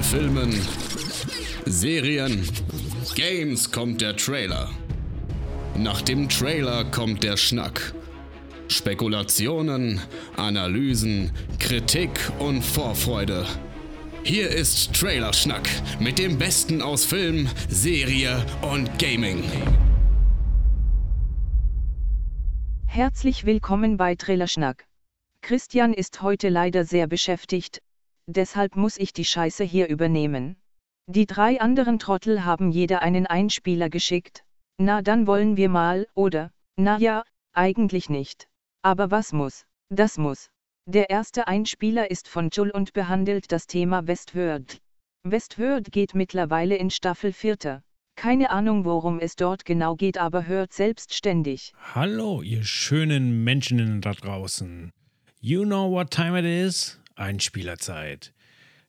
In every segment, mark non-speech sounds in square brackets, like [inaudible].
den Filmen, Serien, Games kommt der Trailer. Nach dem Trailer kommt der Schnack. Spekulationen, Analysen, Kritik und Vorfreude. Hier ist Trailerschnack mit dem Besten aus Film, Serie und Gaming. Herzlich willkommen bei Trailerschnack. Christian ist heute leider sehr beschäftigt, deshalb muss ich die Scheiße hier übernehmen. Die drei anderen Trottel haben jeder einen Einspieler geschickt. Na dann wollen wir mal, oder? Na ja, eigentlich nicht. Aber was muss? Das muss. Der erste Einspieler ist von Joel und behandelt das Thema Westworld. Westworld geht mittlerweile in Staffel 4. Keine Ahnung, worum es dort genau geht, aber hört selbstständig. Hallo, ihr schönen Menschen da draußen. You know what time it is? Einspielerzeit.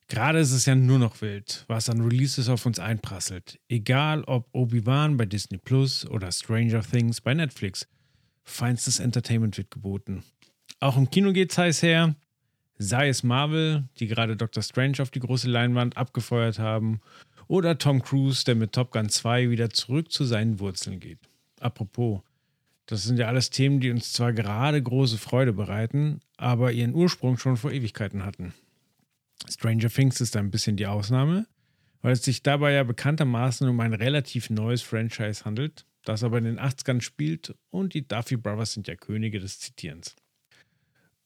Gerade ist es ja nur noch wild, was an Releases auf uns einprasselt. Egal ob Obi-Wan bei Disney Plus oder Stranger Things bei Netflix. Feinstes Entertainment wird geboten. Auch im Kino geht's heiß her. Sei es Marvel, die gerade Doctor Strange auf die große Leinwand abgefeuert haben, oder Tom Cruise, der mit Top Gun 2 wieder zurück zu seinen Wurzeln geht. Apropos, das sind ja alles Themen, die uns zwar gerade große Freude bereiten, aber ihren Ursprung schon vor Ewigkeiten hatten. Stranger Things ist ein bisschen die Ausnahme, weil es sich dabei ja bekanntermaßen um ein relativ neues Franchise handelt, das aber in den 80ern spielt und die Duffy Brothers sind ja Könige des Zitierens.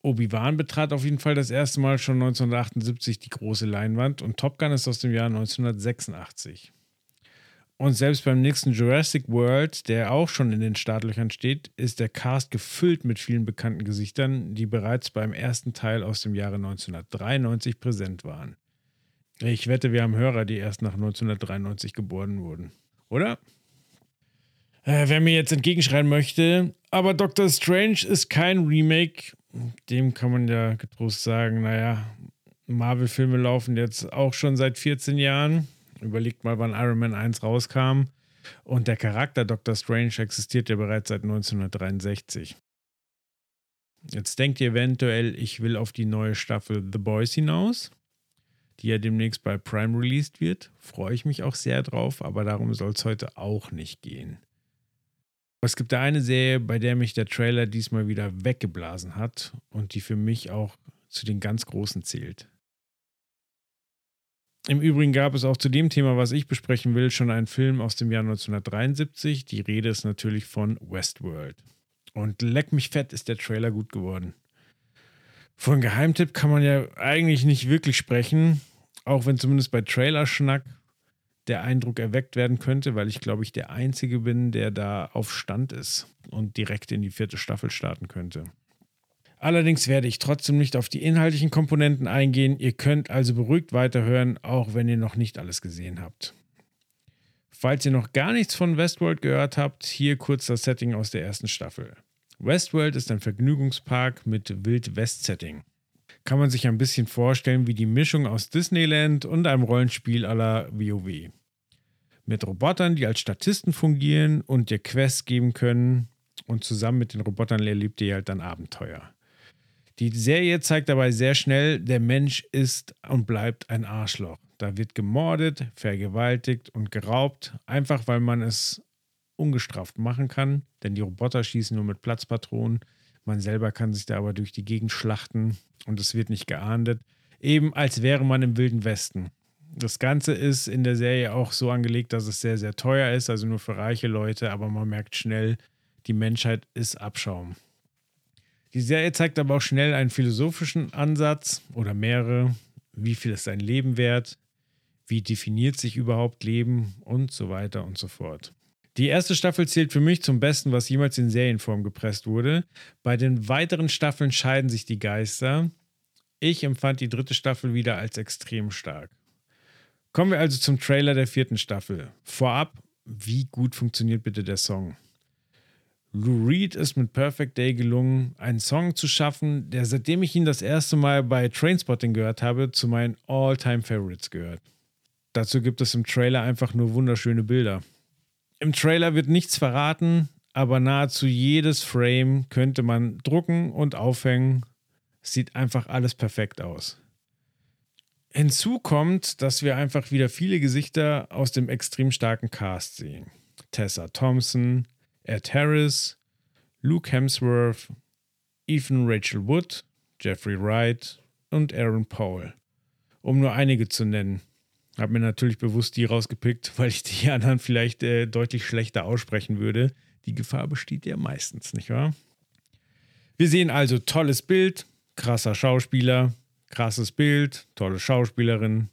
Obi-Wan betrat auf jeden Fall das erste Mal schon 1978 die große Leinwand und Top Gun ist aus dem Jahr 1986. Und selbst beim nächsten Jurassic World, der auch schon in den Startlöchern steht, ist der Cast gefüllt mit vielen bekannten Gesichtern, die bereits beim ersten Teil aus dem Jahre 1993 präsent waren. Ich wette, wir haben Hörer, die erst nach 1993 geboren wurden. Oder? Äh, wer mir jetzt entgegenschreien möchte, aber Doctor Strange ist kein Remake, dem kann man ja getrost sagen, naja, Marvel-Filme laufen jetzt auch schon seit 14 Jahren Überlegt mal, wann Iron Man 1 rauskam. Und der Charakter Dr. Strange existiert ja bereits seit 1963. Jetzt denkt ihr eventuell, ich will auf die neue Staffel The Boys hinaus, die ja demnächst bei Prime released wird. Freue ich mich auch sehr drauf, aber darum soll es heute auch nicht gehen. Es gibt da eine Serie, bei der mich der Trailer diesmal wieder weggeblasen hat und die für mich auch zu den ganz Großen zählt. Im Übrigen gab es auch zu dem Thema, was ich besprechen will, schon einen Film aus dem Jahr 1973. Die Rede ist natürlich von Westworld. Und leck mich fett ist der Trailer gut geworden. Von Geheimtipp kann man ja eigentlich nicht wirklich sprechen, auch wenn zumindest bei Trailerschnack der Eindruck erweckt werden könnte, weil ich glaube ich der Einzige bin, der da auf Stand ist und direkt in die vierte Staffel starten könnte. Allerdings werde ich trotzdem nicht auf die inhaltlichen Komponenten eingehen. Ihr könnt also beruhigt weiterhören, auch wenn ihr noch nicht alles gesehen habt. Falls ihr noch gar nichts von Westworld gehört habt, hier kurz das Setting aus der ersten Staffel. Westworld ist ein Vergnügungspark mit Wild-West-Setting. Kann man sich ein bisschen vorstellen wie die Mischung aus Disneyland und einem Rollenspiel aller WoW. Mit Robotern, die als Statisten fungieren und dir Quests geben können. Und zusammen mit den Robotern erlebt ihr halt dann Abenteuer. Die Serie zeigt dabei sehr schnell, der Mensch ist und bleibt ein Arschloch. Da wird gemordet, vergewaltigt und geraubt, einfach weil man es ungestraft machen kann, denn die Roboter schießen nur mit Platzpatronen. Man selber kann sich da aber durch die Gegend schlachten und es wird nicht geahndet. Eben als wäre man im Wilden Westen. Das Ganze ist in der Serie auch so angelegt, dass es sehr, sehr teuer ist, also nur für reiche Leute, aber man merkt schnell, die Menschheit ist Abschaum. Die Serie zeigt aber auch schnell einen philosophischen Ansatz oder mehrere. Wie viel ist ein Leben wert? Wie definiert sich überhaupt Leben? Und so weiter und so fort. Die erste Staffel zählt für mich zum Besten, was jemals in Serienform gepresst wurde. Bei den weiteren Staffeln scheiden sich die Geister. Ich empfand die dritte Staffel wieder als extrem stark. Kommen wir also zum Trailer der vierten Staffel. Vorab, wie gut funktioniert bitte der Song? Lou Reed ist mit Perfect Day gelungen, einen Song zu schaffen, der seitdem ich ihn das erste Mal bei Trainspotting gehört habe, zu meinen All-Time-Favorites gehört. Dazu gibt es im Trailer einfach nur wunderschöne Bilder. Im Trailer wird nichts verraten, aber nahezu jedes Frame könnte man drucken und aufhängen. Es sieht einfach alles perfekt aus. Hinzu kommt, dass wir einfach wieder viele Gesichter aus dem extrem starken Cast sehen. Tessa Thompson, Ed Harris, Luke Hemsworth, Ethan Rachel Wood, Jeffrey Wright und Aaron Paul. Um nur einige zu nennen. Habe mir natürlich bewusst die rausgepickt, [laughs] weil ich die anderen vielleicht äh, deutlich schlechter aussprechen würde. Die Gefahr besteht ja meistens, nicht wahr? Wir sehen also tolles Bild, krasser Schauspieler, krasses Bild, tolle Schauspielerin.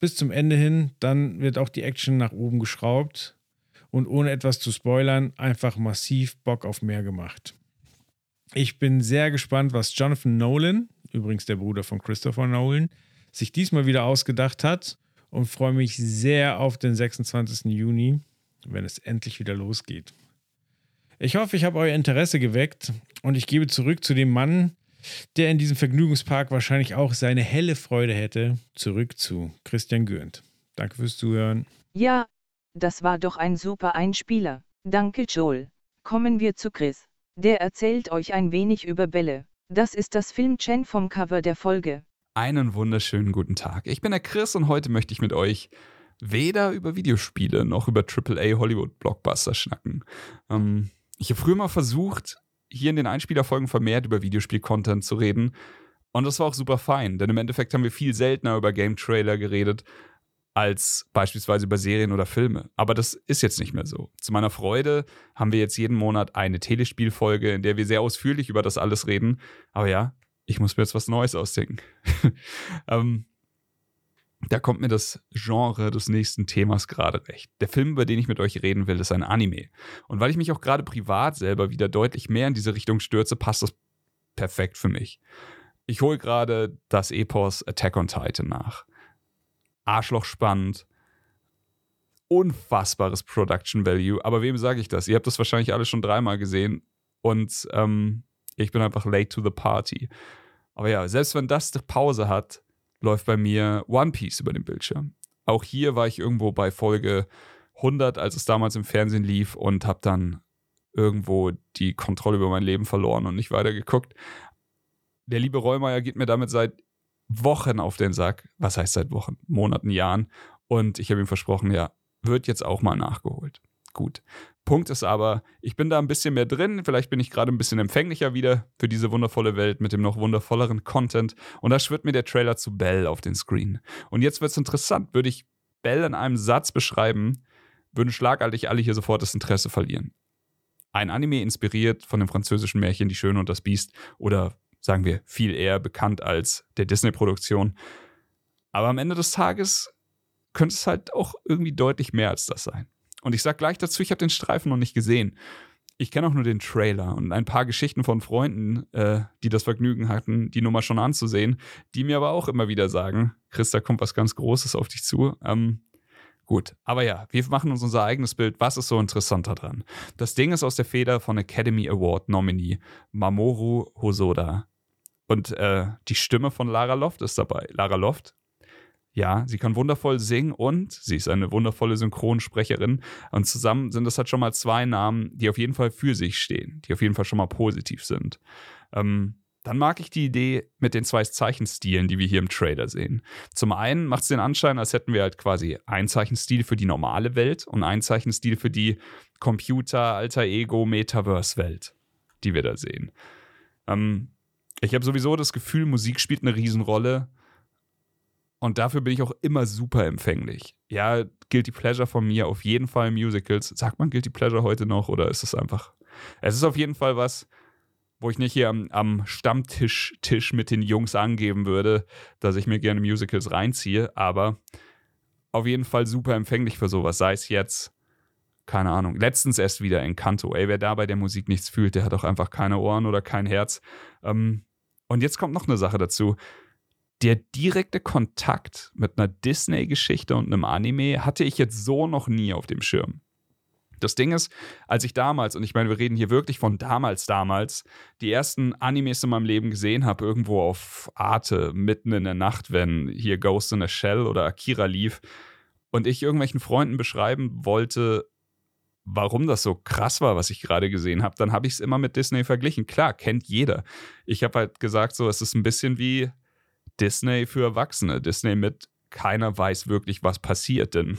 Bis zum Ende hin, dann wird auch die Action nach oben geschraubt und ohne etwas zu spoilern, einfach massiv Bock auf mehr gemacht. Ich bin sehr gespannt, was Jonathan Nolan, übrigens der Bruder von Christopher Nolan, sich diesmal wieder ausgedacht hat und freue mich sehr auf den 26. Juni, wenn es endlich wieder losgeht. Ich hoffe, ich habe euer Interesse geweckt und ich gebe zurück zu dem Mann, der in diesem Vergnügungspark wahrscheinlich auch seine helle Freude hätte, zurück zu Christian Gürnt. Danke fürs Zuhören. Ja, das war doch ein super Einspieler. Danke Joel. Kommen wir zu Chris. Der erzählt euch ein wenig über Bälle. Das ist das Film-Chen vom Cover der Folge. Einen wunderschönen guten Tag. Ich bin der Chris und heute möchte ich mit euch weder über Videospiele noch über AAA Hollywood Blockbuster schnacken. Ähm, ich habe früher mal versucht, hier in den Einspielerfolgen vermehrt über Videospiel-Content zu reden. Und das war auch super fein, denn im Endeffekt haben wir viel seltener über Game-Trailer geredet, als beispielsweise über Serien oder Filme. Aber das ist jetzt nicht mehr so. Zu meiner Freude haben wir jetzt jeden Monat eine Telespielfolge, in der wir sehr ausführlich über das alles reden. Aber ja, ich muss mir jetzt was Neues ausdenken. [laughs] ähm, da kommt mir das Genre des nächsten Themas gerade recht. Der Film, über den ich mit euch reden will, ist ein Anime. Und weil ich mich auch gerade privat selber wieder deutlich mehr in diese Richtung stürze, passt das perfekt für mich. Ich hole gerade das Epos Attack on Titan nach. Arschloch spannend. Unfassbares Production Value. Aber wem sage ich das? Ihr habt das wahrscheinlich alle schon dreimal gesehen. Und ähm, ich bin einfach late to the party. Aber ja, selbst wenn das eine Pause hat, läuft bei mir One Piece über den Bildschirm. Auch hier war ich irgendwo bei Folge 100, als es damals im Fernsehen lief und habe dann irgendwo die Kontrolle über mein Leben verloren und nicht weiter geguckt. Der liebe Rollmeier geht mir damit seit Wochen auf den Sack. Was heißt seit Wochen? Monaten, Jahren. Und ich habe ihm versprochen, ja, wird jetzt auch mal nachgeholt. Gut. Punkt ist aber, ich bin da ein bisschen mehr drin. Vielleicht bin ich gerade ein bisschen empfänglicher wieder für diese wundervolle Welt mit dem noch wundervolleren Content. Und da schwirrt mir der Trailer zu Bell auf den Screen. Und jetzt wird es interessant. Würde ich Bell in einem Satz beschreiben, würden schlagartig alle hier sofort das Interesse verlieren. Ein Anime inspiriert von dem französischen Märchen Die Schöne und das Biest oder sagen wir, viel eher bekannt als der Disney-Produktion. Aber am Ende des Tages könnte es halt auch irgendwie deutlich mehr als das sein. Und ich sage gleich dazu, ich habe den Streifen noch nicht gesehen. Ich kenne auch nur den Trailer und ein paar Geschichten von Freunden, äh, die das Vergnügen hatten, die Nummer schon anzusehen, die mir aber auch immer wieder sagen, Chris, da kommt was ganz Großes auf dich zu. Ähm, Gut, aber ja, wir machen uns unser eigenes Bild. Was ist so interessant daran? Das Ding ist aus der Feder von Academy Award Nominee Mamoru Hosoda. Und äh, die Stimme von Lara Loft ist dabei. Lara Loft, ja, sie kann wundervoll singen und sie ist eine wundervolle Synchronsprecherin. Und zusammen sind das halt schon mal zwei Namen, die auf jeden Fall für sich stehen, die auf jeden Fall schon mal positiv sind. Ähm, dann mag ich die Idee mit den zwei Zeichenstilen, die wir hier im Trailer sehen. Zum einen macht es den Anschein, als hätten wir halt quasi ein Zeichenstil für die normale Welt und ein Zeichenstil für die Computer, Alter Ego, Metaverse-Welt, die wir da sehen. Ähm, ich habe sowieso das Gefühl, Musik spielt eine Riesenrolle. Und dafür bin ich auch immer super empfänglich. Ja, Guilty Pleasure von mir, auf jeden Fall Musicals. Sagt man Guilty Pleasure heute noch oder ist es einfach? Es ist auf jeden Fall was, wo ich nicht hier am, am Stammtisch mit den Jungs angeben würde, dass ich mir gerne Musicals reinziehe, aber auf jeden Fall super empfänglich für sowas. Sei es jetzt, keine Ahnung, letztens erst wieder in Kanto. Ey, wer da bei der Musik nichts fühlt, der hat auch einfach keine Ohren oder kein Herz. Ähm, und jetzt kommt noch eine Sache dazu. Der direkte Kontakt mit einer Disney-Geschichte und einem Anime hatte ich jetzt so noch nie auf dem Schirm. Das Ding ist, als ich damals, und ich meine, wir reden hier wirklich von damals, damals, die ersten Animes in meinem Leben gesehen habe, irgendwo auf Arte, mitten in der Nacht, wenn hier Ghost in a Shell oder Akira lief, und ich irgendwelchen Freunden beschreiben wollte, warum das so krass war, was ich gerade gesehen habe, dann habe ich es immer mit Disney verglichen. Klar, kennt jeder. Ich habe halt gesagt, so, es ist ein bisschen wie Disney für Erwachsene. Disney mit keiner weiß wirklich, was passiert, denn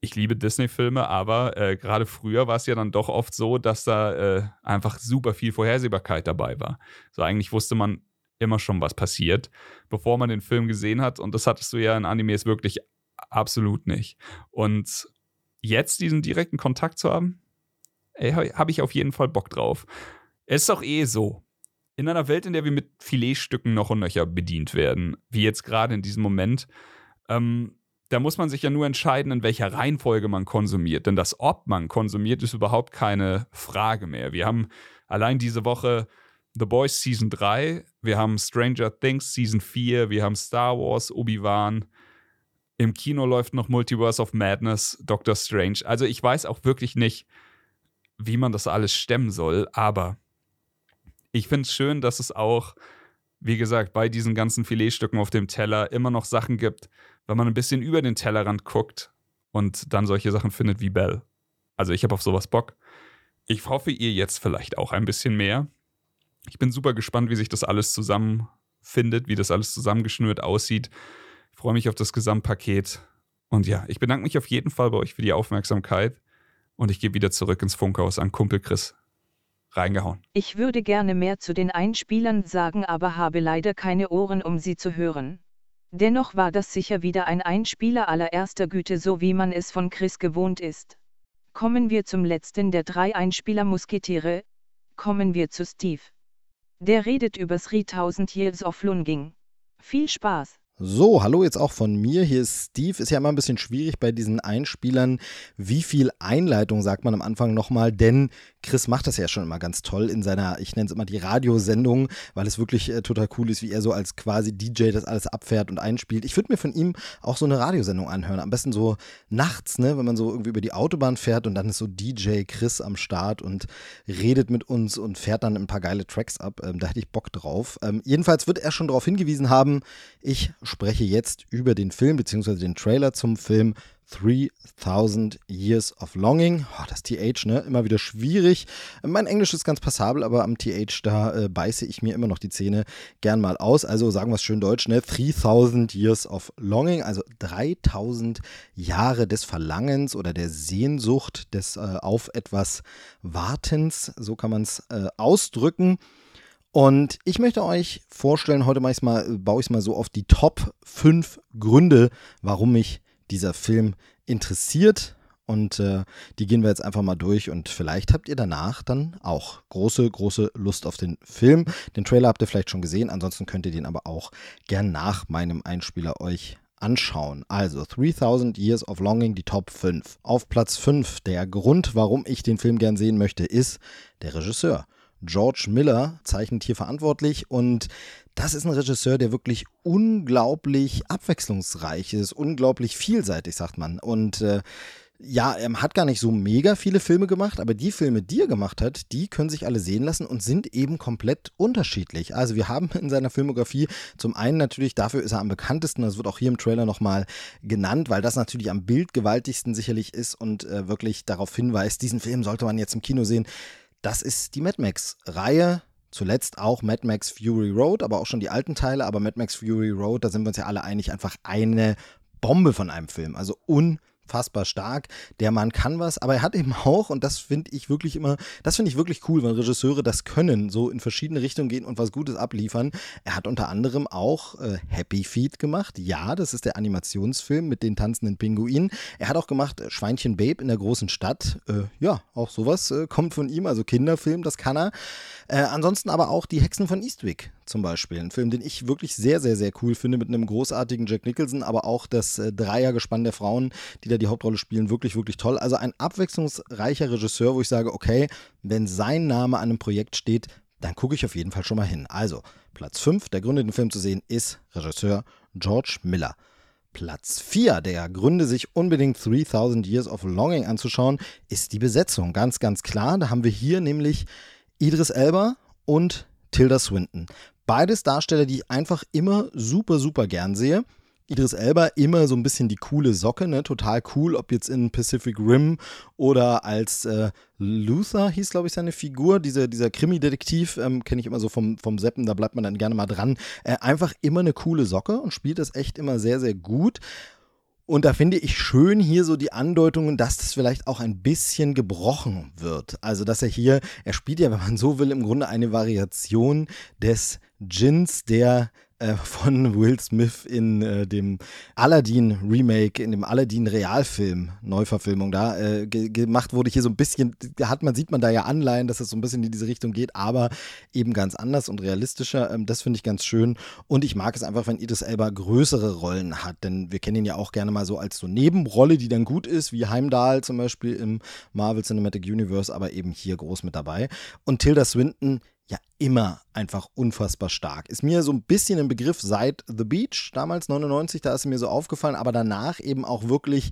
ich liebe Disney-Filme, aber äh, gerade früher war es ja dann doch oft so, dass da äh, einfach super viel Vorhersehbarkeit dabei war. So eigentlich wusste man immer schon, was passiert, bevor man den Film gesehen hat. Und das hattest du ja in Animes wirklich absolut nicht. Und jetzt diesen direkten Kontakt zu haben, habe ich auf jeden Fall Bock drauf. Es ist doch eh so. In einer Welt, in der wir mit Filetstücken noch und nöcher bedient werden, wie jetzt gerade in diesem Moment, ähm, da muss man sich ja nur entscheiden, in welcher Reihenfolge man konsumiert. Denn das, ob man konsumiert, ist überhaupt keine Frage mehr. Wir haben allein diese Woche The Boys Season 3, wir haben Stranger Things Season 4, wir haben Star Wars, Obi-Wan. Im Kino läuft noch Multiverse of Madness, Doctor Strange. Also ich weiß auch wirklich nicht, wie man das alles stemmen soll, aber ich finde es schön, dass es auch, wie gesagt, bei diesen ganzen Filetstücken auf dem Teller immer noch Sachen gibt, wenn man ein bisschen über den Tellerrand guckt und dann solche Sachen findet wie Bell. Also ich habe auf sowas Bock. Ich hoffe, ihr jetzt vielleicht auch ein bisschen mehr. Ich bin super gespannt, wie sich das alles zusammenfindet, wie das alles zusammengeschnürt aussieht. Ich freue mich auf das Gesamtpaket. Und ja, ich bedanke mich auf jeden Fall bei euch für die Aufmerksamkeit. Und ich gehe wieder zurück ins Funkhaus an Kumpel Chris. Reingehauen. Ich würde gerne mehr zu den Einspielern sagen, aber habe leider keine Ohren, um sie zu hören. Dennoch war das sicher wieder ein Einspieler allererster Güte, so wie man es von Chris gewohnt ist. Kommen wir zum letzten der drei Einspieler Musketiere, kommen wir zu Steve. Der redet über 3000 Years of Lunging. Viel Spaß! So, hallo jetzt auch von mir. Hier ist Steve. Ist ja immer ein bisschen schwierig bei diesen Einspielern. Wie viel Einleitung sagt man am Anfang nochmal? Denn Chris macht das ja schon immer ganz toll in seiner, ich nenne es immer die Radiosendung, weil es wirklich äh, total cool ist, wie er so als quasi DJ das alles abfährt und einspielt. Ich würde mir von ihm auch so eine Radiosendung anhören. Am besten so nachts, ne, wenn man so irgendwie über die Autobahn fährt und dann ist so DJ Chris am Start und redet mit uns und fährt dann ein paar geile Tracks ab. Ähm, da hätte ich Bock drauf. Ähm, jedenfalls wird er schon darauf hingewiesen haben, ich spreche jetzt über den Film bzw. den Trailer zum Film 3000 Years of Longing. Oh, das TH, ne? Immer wieder schwierig. Mein Englisch ist ganz passabel, aber am TH, da äh, beiße ich mir immer noch die Zähne gern mal aus. Also sagen wir es schön deutsch, ne? 3000 Years of Longing, also 3000 Jahre des Verlangens oder der Sehnsucht, des äh, auf etwas Wartens, so kann man es äh, ausdrücken. Und ich möchte euch vorstellen, heute mache mal, baue ich es mal so auf die Top 5 Gründe, warum mich dieser Film interessiert. Und äh, die gehen wir jetzt einfach mal durch und vielleicht habt ihr danach dann auch große, große Lust auf den Film. Den Trailer habt ihr vielleicht schon gesehen, ansonsten könnt ihr den aber auch gern nach meinem Einspieler euch anschauen. Also 3000 Years of Longing, die Top 5. Auf Platz 5, der Grund, warum ich den Film gern sehen möchte, ist der Regisseur. George Miller zeichnet hier verantwortlich und das ist ein Regisseur, der wirklich unglaublich abwechslungsreich ist, unglaublich vielseitig, sagt man. Und äh, ja, er hat gar nicht so mega viele Filme gemacht, aber die Filme, die er gemacht hat, die können sich alle sehen lassen und sind eben komplett unterschiedlich. Also wir haben in seiner Filmografie zum einen natürlich, dafür ist er am bekanntesten, das wird auch hier im Trailer nochmal genannt, weil das natürlich am bildgewaltigsten sicherlich ist und äh, wirklich darauf hinweist, diesen Film sollte man jetzt im Kino sehen. Das ist die Mad Max-Reihe. Zuletzt auch Mad Max Fury Road, aber auch schon die alten Teile. Aber Mad Max Fury Road, da sind wir uns ja alle einig, einfach eine Bombe von einem Film. Also un unfassbar stark. Der Mann kann was, aber er hat eben [laughs] auch, und das finde ich wirklich immer, das finde ich wirklich cool, wenn Regisseure das können, so in verschiedene Richtungen gehen und was Gutes abliefern. Er hat unter anderem auch äh, Happy Feet gemacht. Ja, das ist der Animationsfilm mit den tanzenden Pinguinen. Er hat auch gemacht äh, Schweinchen Babe in der großen Stadt. Äh, ja, auch sowas äh, kommt von ihm, also Kinderfilm, das kann er. Äh, ansonsten aber auch Die Hexen von Eastwick zum Beispiel. Ein Film, den ich wirklich sehr, sehr, sehr cool finde mit einem großartigen Jack Nicholson, aber auch das Dreiergespann der Frauen, die da die Hauptrolle spielen, wirklich, wirklich toll. Also ein abwechslungsreicher Regisseur, wo ich sage, okay, wenn sein Name an einem Projekt steht, dann gucke ich auf jeden Fall schon mal hin. Also, Platz 5 der Gründe, den Film zu sehen, ist Regisseur George Miller. Platz 4 der Gründe, sich unbedingt 3000 Years of Longing anzuschauen, ist die Besetzung. Ganz, ganz klar. Da haben wir hier nämlich Idris Elba und Tilda Swinton. Beides Darsteller, die ich einfach immer super, super gern sehe. Idris Elba immer so ein bisschen die coole Socke, ne? Total cool, ob jetzt in Pacific Rim oder als äh, Luther hieß, glaube ich, seine Figur, diese, dieser Krimi-Detektiv, ähm, kenne ich immer so vom, vom Seppen, da bleibt man dann gerne mal dran. Äh, einfach immer eine coole Socke und spielt das echt immer sehr, sehr gut. Und da finde ich schön hier so die Andeutungen, dass das vielleicht auch ein bisschen gebrochen wird. Also, dass er hier, er spielt ja, wenn man so will, im Grunde eine Variation des Djinns, der äh, von Will Smith in äh, dem Aladdin Remake, in dem Aladdin Realfilm, Neuverfilmung da äh, ge gemacht wurde. Hier so ein bisschen, hat man, sieht man da ja Anleihen, dass es so ein bisschen in diese Richtung geht, aber eben ganz anders und realistischer. Ähm, das finde ich ganz schön. Und ich mag es einfach, wenn Idris Elba größere Rollen hat, denn wir kennen ihn ja auch gerne mal so als so Nebenrolle, die dann gut ist, wie Heimdall zum Beispiel im Marvel Cinematic Universe, aber eben hier groß mit dabei. Und Tilda Swinton ja immer einfach unfassbar stark. Ist mir so ein bisschen ein Begriff seit The Beach, damals 99, da ist mir so aufgefallen, aber danach eben auch wirklich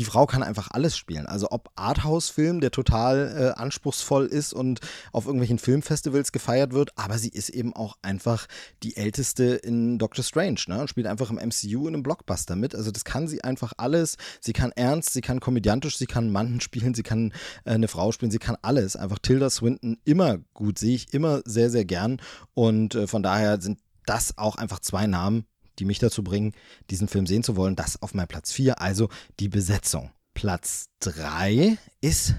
die Frau kann einfach alles spielen. Also ob Arthouse-Film, der total äh, anspruchsvoll ist und auf irgendwelchen Filmfestivals gefeiert wird, aber sie ist eben auch einfach die älteste in Doctor Strange ne? und spielt einfach im MCU in einem Blockbuster mit. Also das kann sie einfach alles. Sie kann ernst, sie kann komödiantisch, sie kann Mann [laughs] spielen, sie kann äh, eine Frau spielen, sie kann alles. Einfach Tilda Swinton immer gut, sehe ich immer sehr, sehr gern. Und äh, von daher sind das auch einfach zwei Namen, die mich dazu bringen, diesen Film sehen zu wollen. Das auf meinem Platz 4, also die Besetzung. Platz 3 ist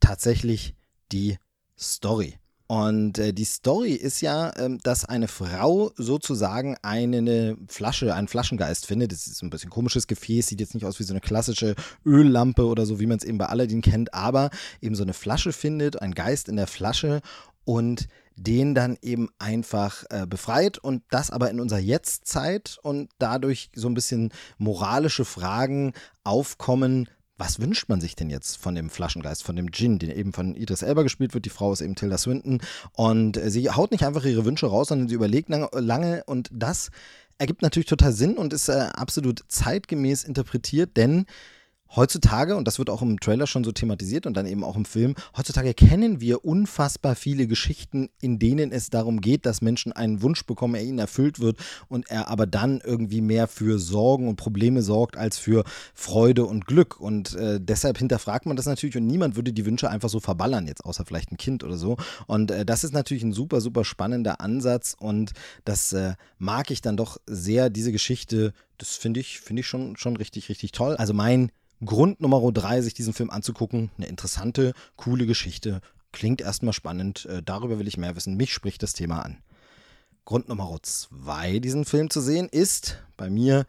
tatsächlich die Story. Und äh, die Story ist ja, äh, dass eine Frau sozusagen eine, eine, Flasche, einen Flaschengeist findet. Das ist ein bisschen komisches Gefäß, sieht jetzt nicht aus wie so eine klassische Öllampe oder so, wie man es eben bei Aladdin kennt, aber eben so eine Flasche findet, ein Geist in der Flasche und den dann eben einfach äh, befreit und das aber in unserer Jetztzeit und dadurch so ein bisschen moralische Fragen aufkommen. Was wünscht man sich denn jetzt von dem Flaschengeist, von dem Djinn, den eben von Idris Elba gespielt wird? Die Frau ist eben Tilda Swinton. Und äh, sie haut nicht einfach ihre Wünsche raus, sondern sie überlegt lange, lange und das ergibt natürlich total Sinn und ist äh, absolut zeitgemäß interpretiert, denn heutzutage, und das wird auch im Trailer schon so thematisiert und dann eben auch im Film, heutzutage kennen wir unfassbar viele Geschichten, in denen es darum geht, dass Menschen einen Wunsch bekommen, er ihnen erfüllt wird und er aber dann irgendwie mehr für Sorgen und Probleme sorgt als für Freude und Glück. Und äh, deshalb hinterfragt man das natürlich und niemand würde die Wünsche einfach so verballern, jetzt außer vielleicht ein Kind oder so. Und äh, das ist natürlich ein super, super spannender Ansatz und das äh, mag ich dann doch sehr, diese Geschichte. Das finde ich, finde ich schon, schon richtig, richtig toll. Also mein Grund Nummer drei, sich diesen Film anzugucken. Eine interessante, coole Geschichte. Klingt erstmal spannend. Äh, darüber will ich mehr wissen. Mich spricht das Thema an. Grund Nummer zwei, diesen Film zu sehen, ist bei mir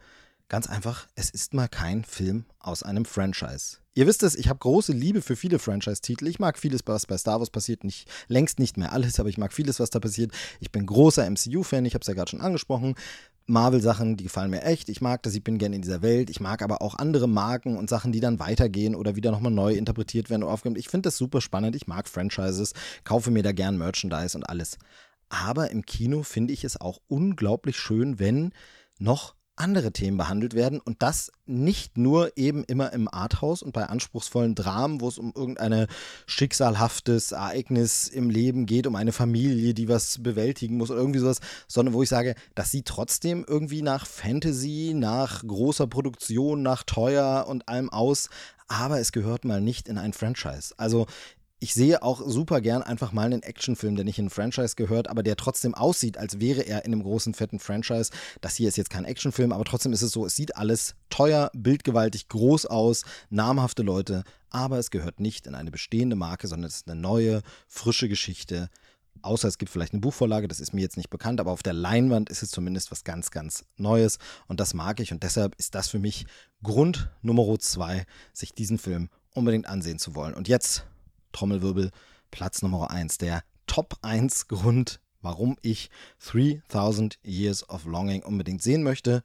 ganz einfach, es ist mal kein Film aus einem Franchise. Ihr wisst es, ich habe große Liebe für viele Franchise-Titel. Ich mag vieles, was bei Star Wars passiert, nicht längst nicht mehr alles, aber ich mag vieles, was da passiert. Ich bin großer MCU-Fan, ich habe es ja gerade schon angesprochen. Marvel-Sachen, die gefallen mir echt. Ich mag das, ich bin gerne in dieser Welt. Ich mag aber auch andere Marken und Sachen, die dann weitergehen oder wieder nochmal neu interpretiert werden oder aufgegeben. Ich finde das super spannend. Ich mag Franchises, kaufe mir da gern Merchandise und alles. Aber im Kino finde ich es auch unglaublich schön, wenn noch andere Themen behandelt werden und das nicht nur eben immer im Arthouse und bei anspruchsvollen Dramen, wo es um irgendein schicksalhaftes Ereignis im Leben geht, um eine Familie, die was bewältigen muss oder irgendwie sowas, sondern wo ich sage, das sieht trotzdem irgendwie nach Fantasy, nach großer Produktion, nach teuer und allem aus, aber es gehört mal nicht in ein Franchise. Also ich sehe auch super gern einfach mal einen Actionfilm, der nicht in ein Franchise gehört, aber der trotzdem aussieht, als wäre er in einem großen, fetten Franchise. Das hier ist jetzt kein Actionfilm, aber trotzdem ist es so, es sieht alles teuer, bildgewaltig, groß aus, namhafte Leute, aber es gehört nicht in eine bestehende Marke, sondern es ist eine neue, frische Geschichte. Außer es gibt vielleicht eine Buchvorlage, das ist mir jetzt nicht bekannt, aber auf der Leinwand ist es zumindest was ganz, ganz Neues und das mag ich und deshalb ist das für mich Grund Nummer zwei, sich diesen Film unbedingt ansehen zu wollen. Und jetzt Trommelwirbel, Platz Nummer 1. Der Top 1 Grund, warum ich 3000 Years of Longing unbedingt sehen möchte.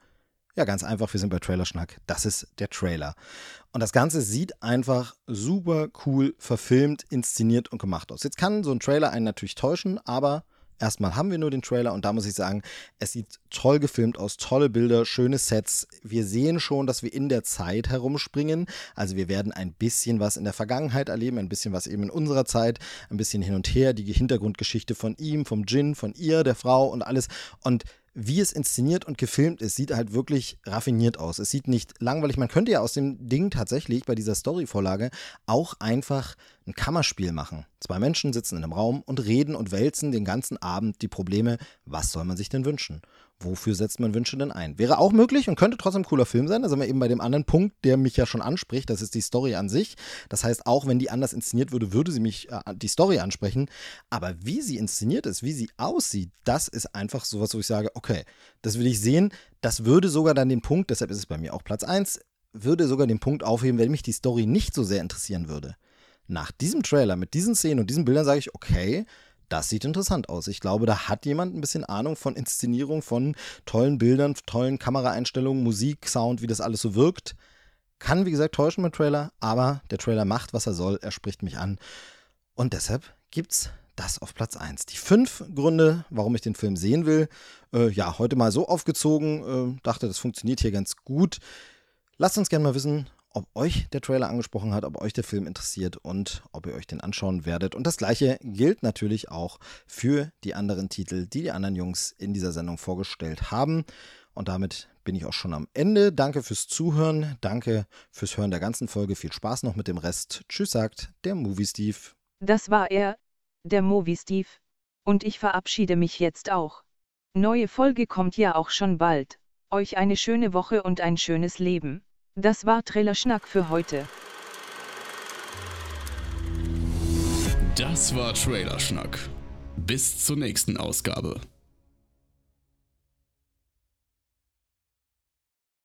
Ja, ganz einfach, wir sind bei Trailerschnack. Das ist der Trailer. Und das Ganze sieht einfach super cool verfilmt, inszeniert und gemacht aus. Jetzt kann so ein Trailer einen natürlich täuschen, aber Erstmal haben wir nur den Trailer und da muss ich sagen, es sieht toll gefilmt aus, tolle Bilder, schöne Sets. Wir sehen schon, dass wir in der Zeit herumspringen. Also wir werden ein bisschen was in der Vergangenheit erleben, ein bisschen was eben in unserer Zeit, ein bisschen hin und her, die Hintergrundgeschichte von ihm, vom Jin, von ihr, der Frau und alles. Und wie es inszeniert und gefilmt ist, sieht halt wirklich raffiniert aus. Es sieht nicht langweilig. Man könnte ja aus dem Ding tatsächlich bei dieser Storyvorlage auch einfach ein Kammerspiel machen. Zwei Menschen sitzen in einem Raum und reden und wälzen den ganzen Abend die Probleme. Was soll man sich denn wünschen? Wofür setzt man Wünsche denn ein? Wäre auch möglich und könnte trotzdem ein cooler Film sein. Da sind wir eben bei dem anderen Punkt, der mich ja schon anspricht. Das ist die Story an sich. Das heißt, auch wenn die anders inszeniert würde, würde sie mich äh, die Story ansprechen. Aber wie sie inszeniert ist, wie sie aussieht, das ist einfach sowas, wo ich sage, okay, das will ich sehen. Das würde sogar dann den Punkt, deshalb ist es bei mir auch Platz 1, würde sogar den Punkt aufheben, wenn mich die Story nicht so sehr interessieren würde. Nach diesem Trailer, mit diesen Szenen und diesen Bildern sage ich, okay, das sieht interessant aus. Ich glaube, da hat jemand ein bisschen Ahnung von Inszenierung, von tollen Bildern, tollen Kameraeinstellungen, Musik, Sound, wie das alles so wirkt. Kann, wie gesagt, täuschen mit Trailer, aber der Trailer macht, was er soll. Er spricht mich an. Und deshalb gibt's das auf Platz 1. Die fünf Gründe, warum ich den Film sehen will. Äh, ja, heute mal so aufgezogen. Äh, dachte, das funktioniert hier ganz gut. Lasst uns gerne mal wissen, ob euch der Trailer angesprochen hat, ob euch der Film interessiert und ob ihr euch den anschauen werdet. Und das gleiche gilt natürlich auch für die anderen Titel, die die anderen Jungs in dieser Sendung vorgestellt haben. Und damit bin ich auch schon am Ende. Danke fürs Zuhören. Danke fürs Hören der ganzen Folge. Viel Spaß noch mit dem Rest. Tschüss, sagt der Movie Steve. Das war er, der Movie Steve. Und ich verabschiede mich jetzt auch. Neue Folge kommt ja auch schon bald. Euch eine schöne Woche und ein schönes Leben. Das war Trailerschnack für heute. Das war Trailerschnack. Bis zur nächsten Ausgabe.